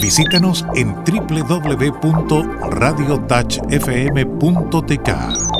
Visítanos en www.radiotachfm.tk.